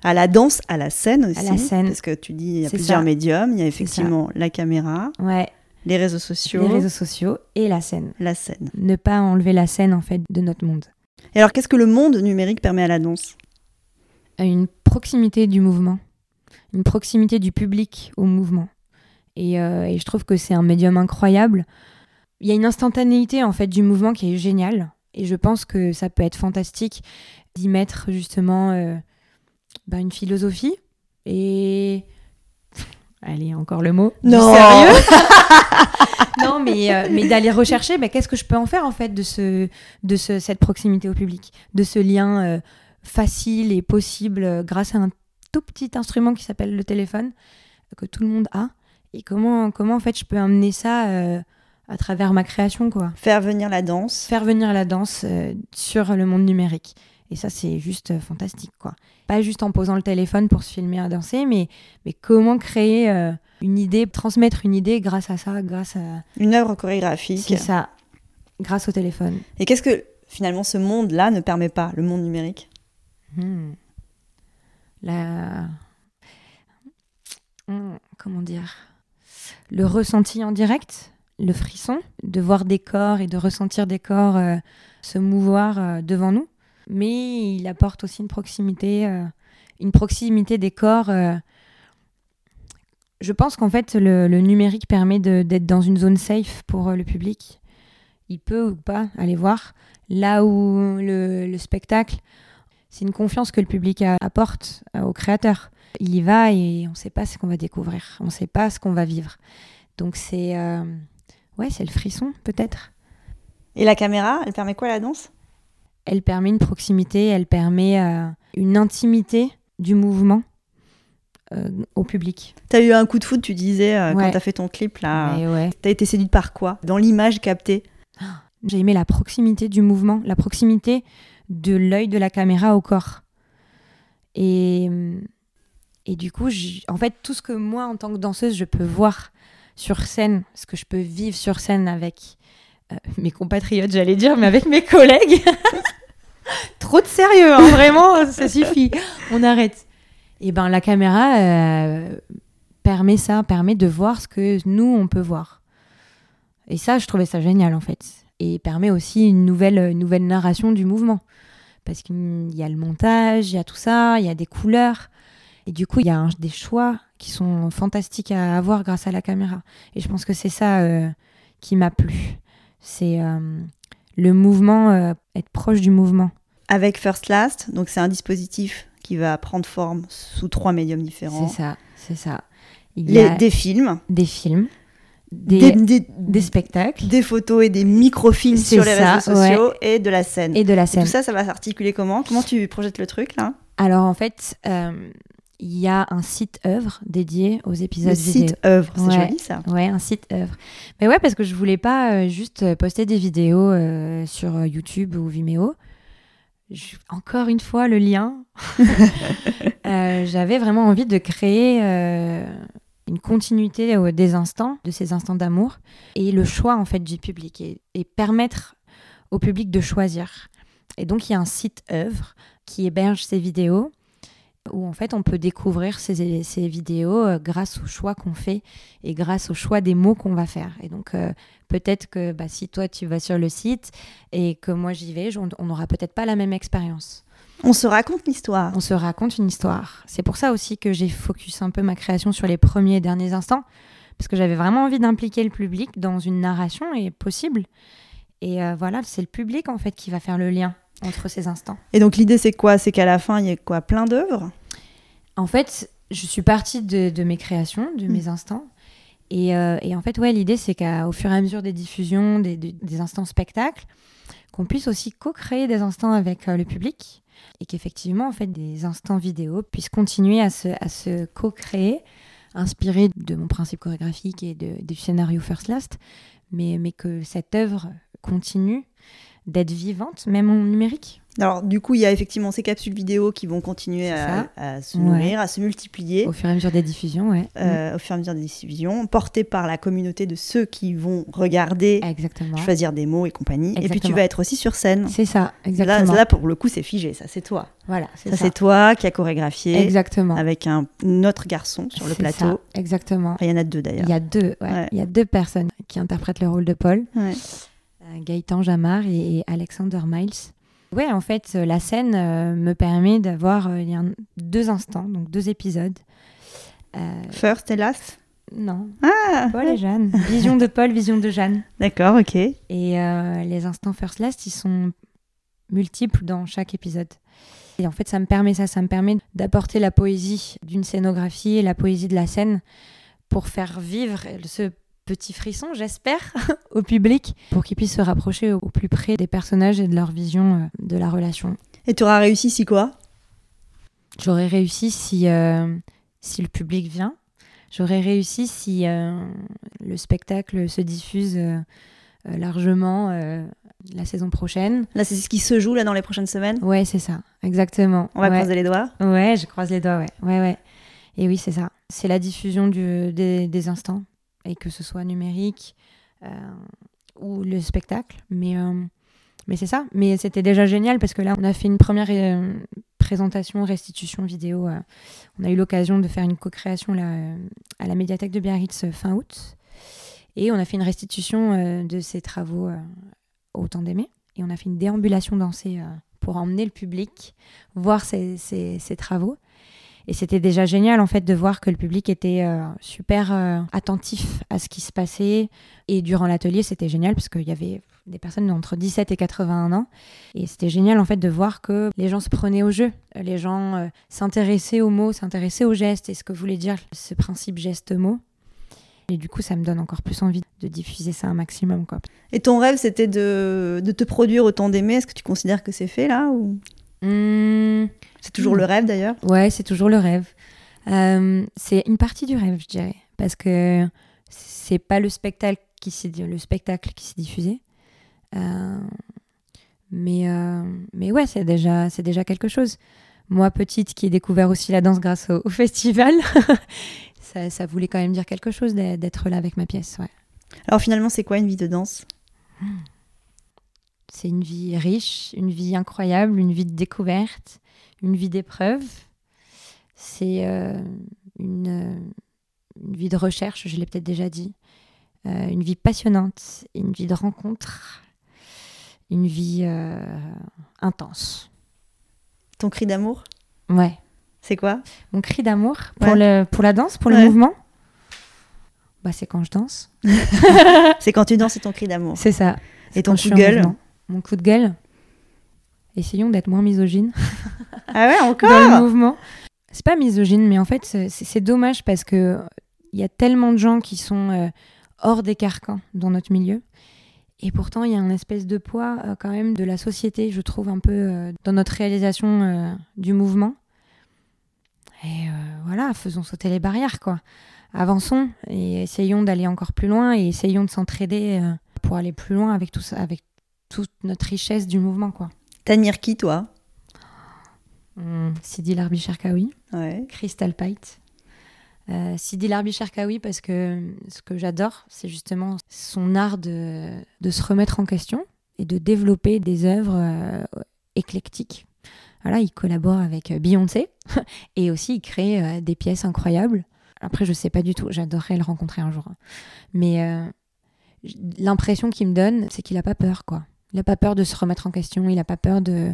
À la danse, à la scène aussi. la scène. Parce que tu dis il y a plusieurs ça. médiums. Il y a effectivement la caméra, Ouais, les réseaux sociaux, les réseaux sociaux et la scène. la scène. ne pas enlever la scène en fait de notre monde. Et alors qu'est-ce que le monde numérique permet à la danse? À Une proximité du mouvement, une proximité du public au mouvement. Et, euh, et je trouve que c'est un médium incroyable. Il y a une instantanéité en fait du mouvement qui est géniale. Et je pense que ça peut être fantastique d'y mettre justement euh, bah, une philosophie et allez, encore le mot, Non. sérieux. non, mais, euh, mais d'aller rechercher, bah, qu'est-ce que je peux en faire en fait de, ce, de ce, cette proximité au public, de ce lien euh, facile et possible euh, grâce à un tout petit instrument qui s'appelle le téléphone, que tout le monde a? Et comment, comment en fait je peux amener ça à travers ma création, quoi? Faire venir la danse. Faire venir la danse sur le monde numérique. Et ça, c'est juste euh, fantastique, quoi. Pas juste en posant le téléphone pour se filmer à danser, mais, mais comment créer euh, une idée, transmettre une idée grâce à ça, grâce à... Une œuvre chorégraphique. C'est ça, grâce au téléphone. Et qu'est-ce que finalement ce monde-là ne permet pas, le monde numérique? Hmm. La... Hmm, Comment dire? Le ressenti en direct, le frisson, de voir des corps et de ressentir des corps euh, se mouvoir euh, devant nous. Mais il apporte aussi une proximité, euh, une proximité des corps. euh. Je pense qu'en fait, le, numérique permet d'être dans une zone safe pour euh, le public. Il peut ou pas aller voir. Là où le, le spectacle, c'est une confiance que le public apporte au créateur. Il y va et on ne sait pas ce qu'on va découvrir, on ne sait pas ce qu'on va vivre. Donc c'est ouais, c'est le frisson peut-être. Et la caméra, elle permet quoi à la danse? Elle permet une proximité, elle permet euh, une intimité du mouvement euh, au public. T'as eu un coup de foot, tu disais, euh, Ouais. quand t'as fait ton clip là. Ouais, T'as été séduite par quoi? Dans l'image captée? J'ai aimé la proximité du mouvement, la proximité de l'œil de la caméra au corps. Et, et du coup, en fait, tout ce que moi, en tant que danseuse, je peux voir sur scène, ce que je peux vivre sur scène avec euh, mes compatriotes, j'allais dire, mais avec mes collègues. Trop de sérieux, hein, vraiment, ça suffit. On arrête. Et ben, la caméra euh, permet ça, permet de voir ce que nous, on peut voir. Et ça, je trouvais ça génial, en fait. Et permet aussi une nouvelle, nouvelle narration du mouvement. Parce qu'il y a le montage, il y a tout ça, il y a des couleurs. Et du coup, il y a des choix qui sont fantastiques à avoir grâce à la caméra. Et je pense que c'est ça euh, qui m'a plu. C'est euh, le mouvement, euh, être proche du mouvement. avec First Last. Donc c'est un dispositif qui va prendre forme sous trois médiums différents. C'est ça, c'est ça. Il y Les- a des films, des films, des, des, des- des spectacles des photos et des microfilms sur les ça, réseaux sociaux et de la scène. et de la Et scène. tout ça, ça va s'articuler comment? Comment tu projettes le truc là? Alors en fait, euh, il y a un site œuvre dédié aux épisodes Le vidéo. site œuvre, c'est Ouais. joli ça. Ouais, un site œuvre. Mais ouais, parce que je voulais pas euh, juste euh, poster des vidéos euh, sur YouTube ou Vimeo. Je- Encore une fois, le lien. Euh, J'avais vraiment envie de créer euh, une continuité des instants, de ces instants d'amour, et le choix en fait du public, et, et permettre au public de choisir. Et donc, il y a un site œuvre qui héberge ces vidéos où en fait on peut découvrir ces, ces vidéos euh, grâce au choix qu'on fait et grâce au choix des mots qu'on va faire. Et donc euh, peut-être que bah, si toi tu vas sur le site et que moi j'y vais, on on n'aura peut-être pas la même expérience. On se raconte l'histoire. On se raconte une histoire. C'est pour ça aussi que j'ai focus un peu ma création sur les premiers et derniers instants, parce que j'avais vraiment envie d'impliquer le public dans une narration et possible. Et euh, voilà, c'est le public en fait qui va faire le lien entre ces instants. Et donc l'idée c'est quoi? C'est qu'à la fin il y a quoi? Plein d'œuvres? En fait, je suis partie de, de mes créations, de mes instants. Et, euh, et en fait, ouais, l'idée, c'est qu'au fur et à mesure des diffusions, des, des- des instants spectacles, qu'on puisse aussi co-créer des instants avec euh, le public. Et qu'effectivement, en fait, des instants vidéo puissent continuer à se, à se co-créer, inspirés de mon principe chorégraphique et de, du scénario First Last, mais, mais que cette œuvre continue d'être vivante, même en numérique. Alors du coup il y a effectivement ces capsules vidéo qui vont continuer à, se Ouais. nourrir, à se multiplier. Au fur et à mesure des diffusions, ouais. euh, au fur et à mesure des diffusions, portées par la communauté de ceux qui vont regarder, Exactement. choisir des mots et compagnie. Et puis tu vas être aussi sur scène. C'est ça, exactement. là, pour le coup, c'est figé, ça, c'est toi. Voilà, c'est Ça, ça. c'est toi qui as chorégraphié Exactement. avec un autre garçon sur le plateau. ça, exactement. Enfin, il y en a deux d'ailleurs. Il y a deux, ouais, Ouais. il y a deux personnes qui interprètent le rôle de Paul, Ouais. Gaëtan Jamar et, Alexander Miles. Ouais, en fait, euh, la scène euh, me permet d'avoir euh, deux instants, donc deux épisodes. Euh, First et last? Non, Ah Paul et Jeanne. Vision de Paul, vision de Jeanne. D'accord, ok. Et les instants first last, ils sont multiples dans chaque épisode. Et en fait, ça me permet ça, ça me permet d'apporter la poésie d'une scénographie et la poésie de la scène pour faire vivre ce petit frisson, j'espère, au public, pour qu'ils puissent se rapprocher au, plus près des personnages et de leur vision euh, de la relation. Et tu auras réussi si quoi? J'aurais réussi si, euh, si le public vient. J'aurais réussi si euh, le spectacle se diffuse largement la saison prochaine. Là, c'est ce qui se joue là dans les prochaines semaines? Ouais, c'est ça, exactement. On va croiser les doigts? Ouais, je croise les doigts, ouais. ouais, ouais. Et oui, c'est ça. C'est la diffusion du, des, des instants et que ce soit numérique euh, ou le spectacle. Mais, euh, mais c'est ça. Mais c'était déjà génial parce que là, on a fait une première euh, présentation, restitution vidéo. on a eu l'occasion de faire une co-création là, à la médiathèque de Biarritz fin août. Et on a fait une restitution de ces travaux au temps d'aimer. Et on a fait une déambulation dansée pour emmener le public voir ces, ces, ces travaux. Et c'était déjà génial en fait de voir que le public était euh, super euh, attentif à ce qui se passait. Et durant l'atelier, c'était génial parce qu'il y avait des personnes entre 17 et 81 ans. Et c'était génial en fait de voir que les gens se prenaient au jeu. Les gens euh, s'intéressaient aux mots, s'intéressaient aux gestes et ce que voulait dire ce principe geste-mot. Et du coup, ça me donne encore plus envie de diffuser ça un maximum. Quoi. Et ton rêve, c'était de, de te produire autant d'aimer. Est-ce que tu considères que c'est fait là ou... Mmh. C'est toujours le rêve d'ailleurs Ouais, c'est toujours le rêve. Euh, c'est une partie du rêve, je dirais. Parce que c'est pas le spectacle qui s'est le spectacle qui s'est diffusé. Euh, mais, euh, mais ouais, c'est déjà, c'est déjà quelque chose. Moi, petite, qui ai découvert aussi la danse grâce au, festival, ça, ça, voulait quand même dire quelque chose d'être là avec ma pièce. Ouais. Alors finalement, c'est quoi une vie de danse? C'est une vie riche, une vie incroyable, une vie de découverte, une vie d'épreuve. C'est euh, une, une, vie de recherche, je l'ai peut-être déjà dit. Euh, une vie passionnante, une vie de rencontre, une vie euh, intense. Ton cri d'amour? Ouais. C'est quoi? Mon cri d'amour pour, le, pour la danse, pour le mouvement? Bah, C'est quand je danse. c'est quand tu danses, c'est ton cri d'amour. C'est ça. Et ton coup de gueule? Mon coup de gueule Essayons d'être moins misogyne. Ah ouais, encore Dans le mouvement. C'est pas misogyne, mais en fait, c'est dommage parce que il y a tellement de gens qui sont euh, hors des carcans dans notre milieu. Et pourtant, il y a une espèce de poids euh, quand même de la société, je trouve, un peu euh, dans notre réalisation du mouvement. Et voilà, faisons sauter les barrières, quoi. Avançons et essayons d'aller encore plus loin et essayons de s'entraider pour aller plus loin avec tout ça, avec toute notre richesse du mouvement, quoi. T'admires qui, toi? Mmh, Sidi Larbi Cherkaoui, ouais. Crystal Pite. Euh, Sidi Larbi Cherkaoui, parce que ce que j'adore, c'est justement son art de, de, se remettre en question et de développer des œuvres euh, éclectiques. Voilà, il collabore avec Beyoncé et aussi il crée euh, des pièces incroyables. Après, je sais pas du tout, j'adorerais le rencontrer un jour. Mais euh, l'impression qu'il me donne, c'est qu'il a pas peur, quoi. Il n'a pas peur de se remettre en question, il n'a pas peur de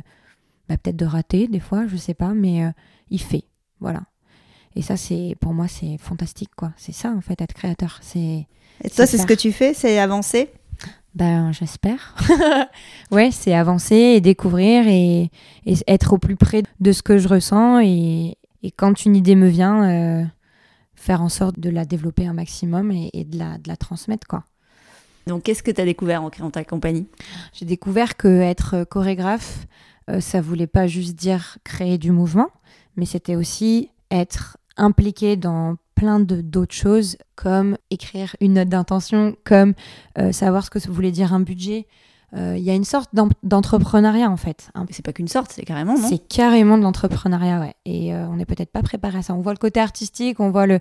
bah, peut-être de rater des fois, je sais pas, mais euh, il fait, voilà. Et ça, c'est pour moi, c'est fantastique, quoi. C'est ça, en fait, être créateur. C'est. Et toi, c'est ce que tu fais, c'est avancer? Ben, j'espère. ouais, c'est avancer et découvrir et, être au plus près de ce que je ressens et, quand une idée me vient, euh, faire en sorte de la développer un maximum et, et de, la, de la transmettre, quoi. Donc, qu'est-ce que tu as découvert en créant ta compagnie? J'ai découvert que être chorégraphe, euh, ça voulait pas juste dire créer du mouvement, mais c'était aussi être impliqué dans plein d'autres choses, comme écrire une note d'intention, comme euh, savoir ce que voulait dire un budget. Euh, il y a une sorte d'entrepreneuriat en fait. C'est pas qu'une sorte, c'est carrément, non? C'est carrément de l'entrepreneuriat, ouais. Et on n'est peut-être pas préparé à ça. On voit le côté artistique, on voit le,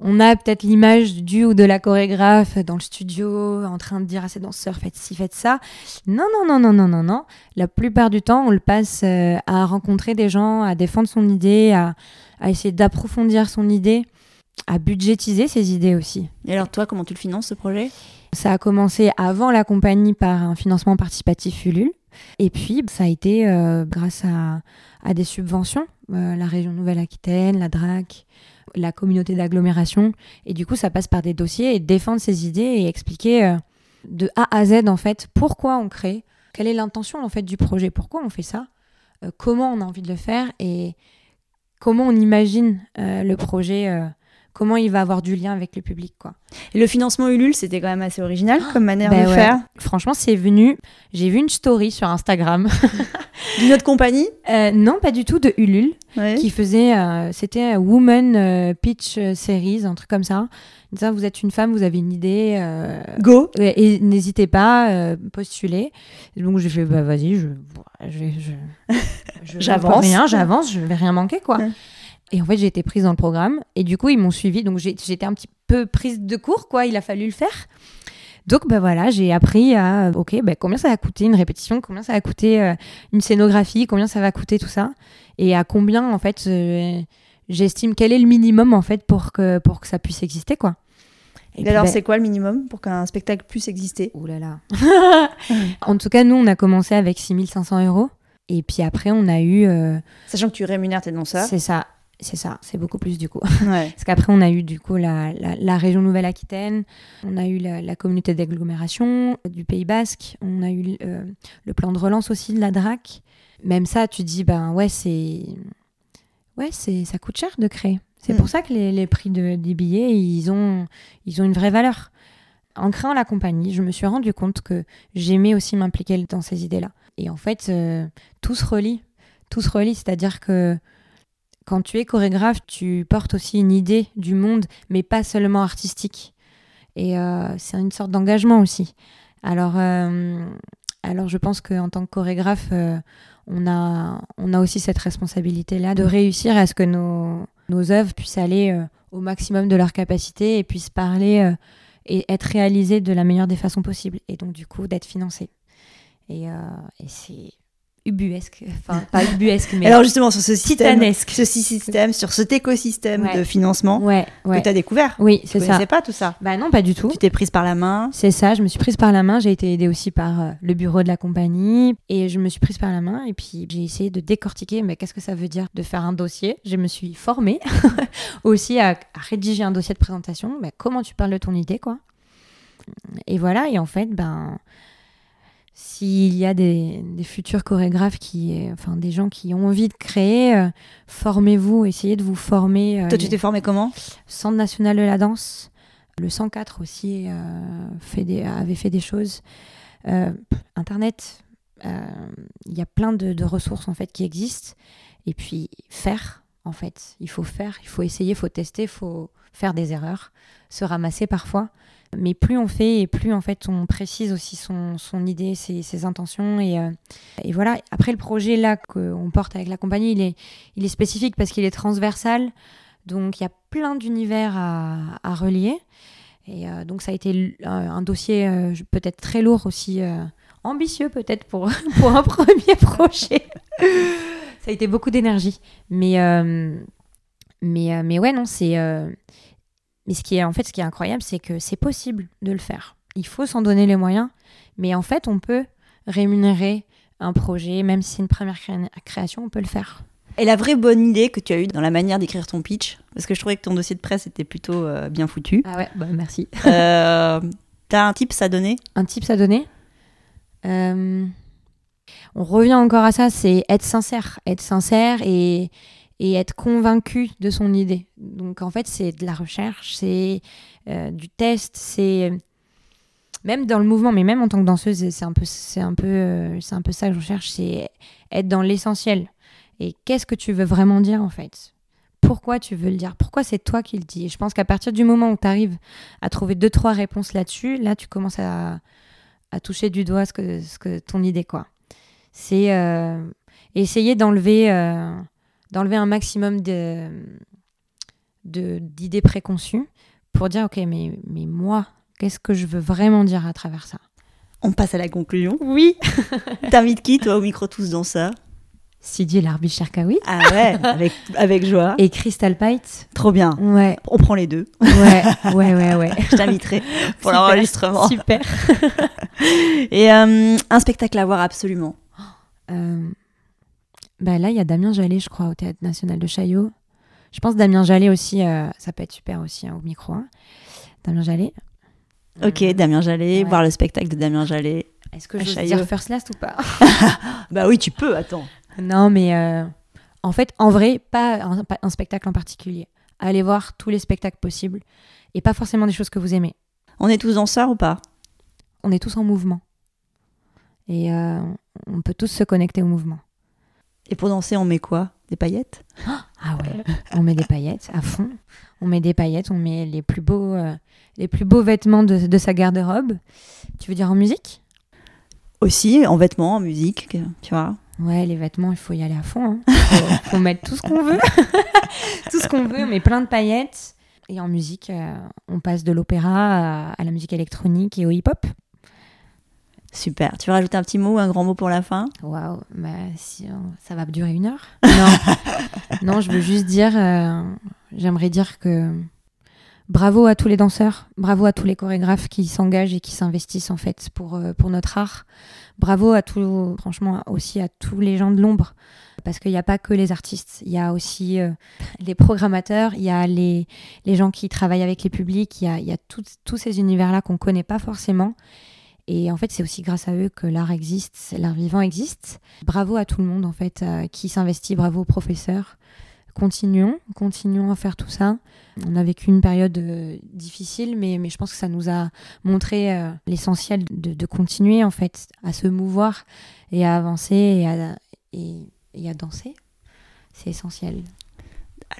on a peut-être l'image du ou de la chorégraphe dans le studio en train de dire à ses danseurs faites ci, faites ça. Non, non, non, non, non, non, non. La plupart du temps, on le passe euh, à rencontrer des gens, à défendre son idée, à, essayer d'approfondir son idée, à budgétiser ses idées aussi. Et alors toi, comment tu le finances ce projet? Ça a commencé avant la compagnie par un financement participatif Ulule. Et puis, ça a été euh, grâce à, des subventions, euh, la région Nouvelle-Aquitaine, la DRAC, la communauté d'agglomération. Et du coup, ça passe par des dossiers et défendre ses idées et expliquer euh, de A à Z, en fait, pourquoi on crée, quelle est l'intention, en fait, du projet, pourquoi on fait ça, euh, comment on a envie de le faire et comment on imagine euh, le projet comment il va avoir du lien avec le public, quoi. Et le financement Ulule, c'était quand même assez original comme manière Ben de ouais. faire. Franchement, c'est venu. J'ai vu une story sur Instagram. D'une autre compagnie? Euh, non, pas du tout, de Ulule, Ouais. qui faisait. euh, C'était Woman euh, Pitch euh, Series, un truc comme ça. Vous êtes une femme, vous avez une idée. euh, Go et, et n'hésitez pas, euh, postulez. Donc j'ai fait, bah vas-y, je, je, je, je J'avance. rien, j'avance, je vais rien manquer, quoi. Ouais. Et en fait, j'ai été prise dans le programme. Et du coup, ils m'ont suivi. Donc, j'étais un petit peu prise de cours, quoi. Il a fallu le faire. Donc, bah voilà, j'ai appris à, OK, bah, combien ça va coûter une répétition, combien ça va coûter euh, une scénographie, combien ça va coûter tout ça? Et à combien, en fait, euh, j'estime quel est le minimum, en fait, pour que, pour que ça puisse exister, quoi. Et Et puis, alors, bah, c'est quoi le minimum pour qu'un spectacle puisse exister? Ouh là là. en tout cas, nous, on a commencé avec 6500 euros. Et puis après, on a eu. euh, Sachant que tu rémunères tes danseurs. c'est ça, c'est ça, c'est beaucoup plus du coup. Ouais. Parce qu'après, on a eu du coup la, la- la région Nouvelle-Aquitaine, on a eu la, la communauté d'agglomération du Pays Basque, on a eu euh, le plan de relance aussi de la DRAC. Même ça, tu dis, ben ouais, c'est. Ouais, c'est, ça coûte cher de créer. C'est Mm. pour ça que les, les prix de- des billets, ils ont, ils ont une vraie valeur. En créant la compagnie, je me suis rendu compte que j'aimais aussi m'impliquer dans ces idées-là. Et en fait, euh, tout se relie. Tout se relie, c'est-à-dire que quand tu es chorégraphe, tu portes aussi une idée du monde, mais pas seulement artistique. Et euh, c'est une sorte d'engagement aussi. Alors, euh, alors je pense qu'en tant que chorégraphe, euh, on, a, on a aussi cette responsabilité-là de réussir à ce que nos, nos œuvres puissent aller au maximum de leur capacité et puissent parler et être réalisées de la meilleure des façons possibles. Et donc, du coup, d'être financées. Et, et c'est ubuesque. Enfin, pas ubuesque, mais Alors, justement, sur ce système, titanesque. ce système, sur cet écosystème Ouais. de financement Ouais, ouais. que tu as découvert. Oui, Tu c'est ça. connaissais pas tout ça. Bah non, pas du tout. Tu t'es prise par la main. C'est ça, je me suis prise par la main, j'ai été aidée aussi par euh, le bureau de la compagnie et je me suis prise par la main et puis j'ai essayé de décortiquer mais qu'est-ce que ça veut dire de faire un dossier? Je me suis formée aussi à, à rédiger un dossier de présentation, bah, comment tu parles de ton idée quoi? Et voilà, et en fait, ben s'il y a des, des futurs chorégraphes qui, enfin des gens qui ont envie de créer, euh, formez-vous, essayez de vous former. euh, Toi, tu t'es formée comment Centre national de la danse. Le 104 aussi euh, fait des, avait fait des choses. Euh, Internet, euh, il y a plein de, de ressources en fait qui existent. Et puis faire, en fait, il faut faire, il faut essayer, il faut tester, il faut faire des erreurs, se ramasser parfois. Mais plus on fait et plus en fait on précise aussi son, son idée, ses, intentions et, euh, et voilà. Après le projet là qu'on porte avec la compagnie, il est, il est spécifique parce qu'il est transversal. Donc il y a plein d'univers à, à relier. Et euh, donc ça a été un, dossier euh, peut-être très lourd aussi, ambitieux peut-être pour, pour un premier projet. ça a été beaucoup d'énergie. Mais, mais, mais ouais, non, c'est... mais ce qui est en fait ce qui est incroyable, c'est que c'est possible de le faire. Il faut s'en donner les moyens, mais en fait, on peut rémunérer un projet, même si c'est une première cré- création, on peut le faire. Et la vraie bonne idée que tu as eue dans la manière d'écrire ton pitch, parce que je trouvais que ton dossier de presse était plutôt euh, bien foutu. Ah ouais, bah merci. Euh, T'as un tips à donner? Un tips à donner? Euh, On revient encore à ça, c'est être sincère. Être sincère et, et être convaincu de son idée. Donc en fait, c'est de la recherche, c'est euh, du test, c'est même dans le mouvement, mais même en tant que danseuse, c'est un peu, c'est un peu, euh, c'est un peu ça que je recherche, c'est être dans l'essentiel. Et qu'est-ce que tu veux vraiment dire en fait? Pourquoi tu veux le dire? Pourquoi c'est toi qui le dis? Et je pense qu'à partir du moment où tu arrives à trouver deux trois réponses là-dessus, là tu commences à, à toucher du doigt ce que, ce que ton idée quoi. C'est euh, essayer d'enlever euh, d'enlever un maximum de de- d'idées préconçues pour dire ok mais mais moi qu'est-ce que je veux vraiment dire à travers ça? On passe à la conclusion. Oui. T'invites qui, toi, au micro tous danseurs Sidi Larbi Cherkaoui Ah ouais, avec, avec joie. et Crystal Pite. Trop bien. Ouais, On prend les deux. ouais, ouais, ouais, ouais. Je t'inviterai pour l'enregistrement. Super. Et euh, un spectacle à voir absolument. Euh, bah là, il y a Damien Jallet, je crois, au Théâtre National de Chaillot. Je pense Damien Jallet aussi, euh, ça peut être super aussi hein, au micro. hein. Damien Jallet. Ok, Euh, Damien Jallet, ouais. voir le spectacle de Damien Jallet. Est-ce que je Chaillot. dire First Last ou pas? Bah oui, tu peux, attends. Non, mais euh, en fait, en vrai, pas un, pas un spectacle en particulier. allez voir tous les spectacles possibles et pas forcément des choses que vous aimez. On est tous danseurs ou pas? On est tous en mouvement. Et on peut tous se connecter au mouvement. Et pour danser, on met quoi? Des paillettes? Ah ouais, on met des paillettes à fond. On met des paillettes, on met les plus beaux, euh, les plus beaux vêtements de, de sa garde-robe. Tu veux dire en musique? Aussi, en vêtements, en musique, que- tu vois. Ouais, les vêtements, il faut y aller à fond. Il faut, faut mettre tout ce qu'on veut. tout ce qu'on veut, on met plein de paillettes. Et en musique, euh, on passe de l'opéra à, à la musique électronique et au hip-hop. Super. Tu veux rajouter un petit mot ou un grand mot pour la fin? Waouh, bah, si, euh, ça va durer une heure? Non, non je veux juste dire, euh, j'aimerais dire que bravo à tous les danseurs, bravo à tous les chorégraphes qui s'engagent et qui s'investissent en fait pour, euh, pour notre art. Bravo à tous, franchement, aussi à tous les gens de l'ombre. Parce qu'il n'y a pas que les artistes, il y a aussi euh, les programmateurs, il y a les, les gens qui travaillent avec les publics, il y a, y a tous ces univers-là qu'on ne connaît pas forcément. Et en fait, c'est aussi grâce à eux que l'art existe, l'art vivant existe. Bravo à tout le monde en fait euh, qui s'investit, bravo aux professeurs. Continuons, continuons à faire tout ça. On a vécu une période euh, difficile, mais, mais je pense que ça nous a montré euh, l'essentiel de, continuer en fait à se mouvoir et à avancer et à, et à danser. C'est essentiel.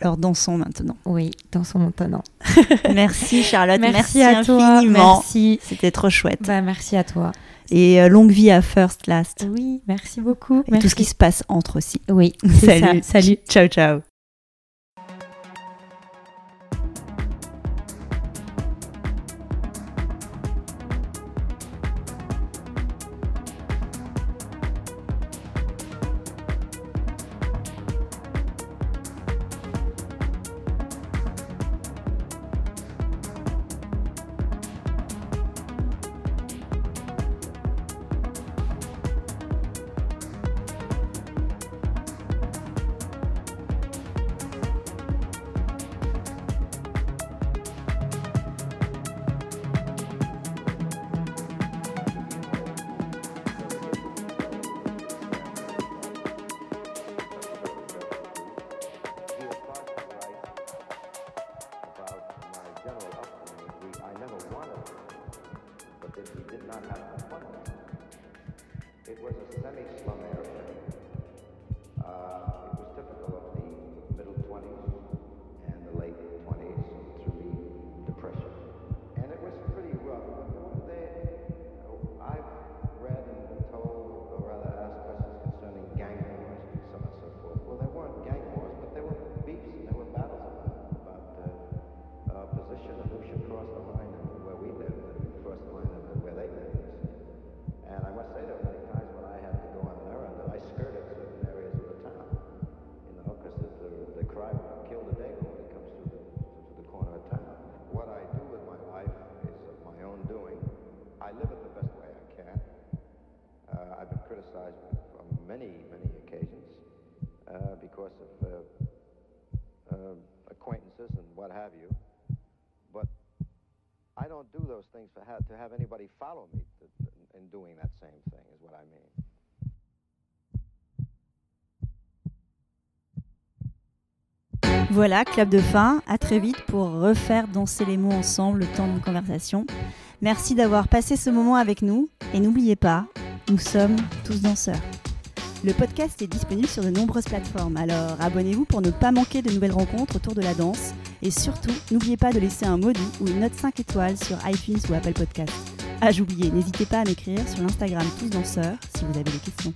Alors dansons maintenant. Oui, dansons maintenant. Merci Charlotte, merci, à toi. infiniment. Merci. C'était trop chouette. Bah, merci à toi. Et euh, longue vie à First Last. Oui, merci beaucoup. Et Merci. tout ce qui se passe entre aussi. Oui, c'est ça. Salut. Ciao, ciao. Voilà, clap de fin. À très vite pour refaire danser les mots ensemble le temps d'une conversation. Merci d'avoir passé ce moment avec nous. Et n'oubliez pas, nous sommes tous danseurs. Le podcast est disponible sur de nombreuses plateformes, alors abonnez-vous pour ne pas manquer de nouvelles rencontres autour de la danse. Et surtout, n'oubliez pas de laisser un mot doux ou une note 5 étoiles sur iTunes ou Apple Podcast. Ah, j'oubliais, n'hésitez pas à m'écrire sur l'Instagram Tous Danseurs si vous avez des questions.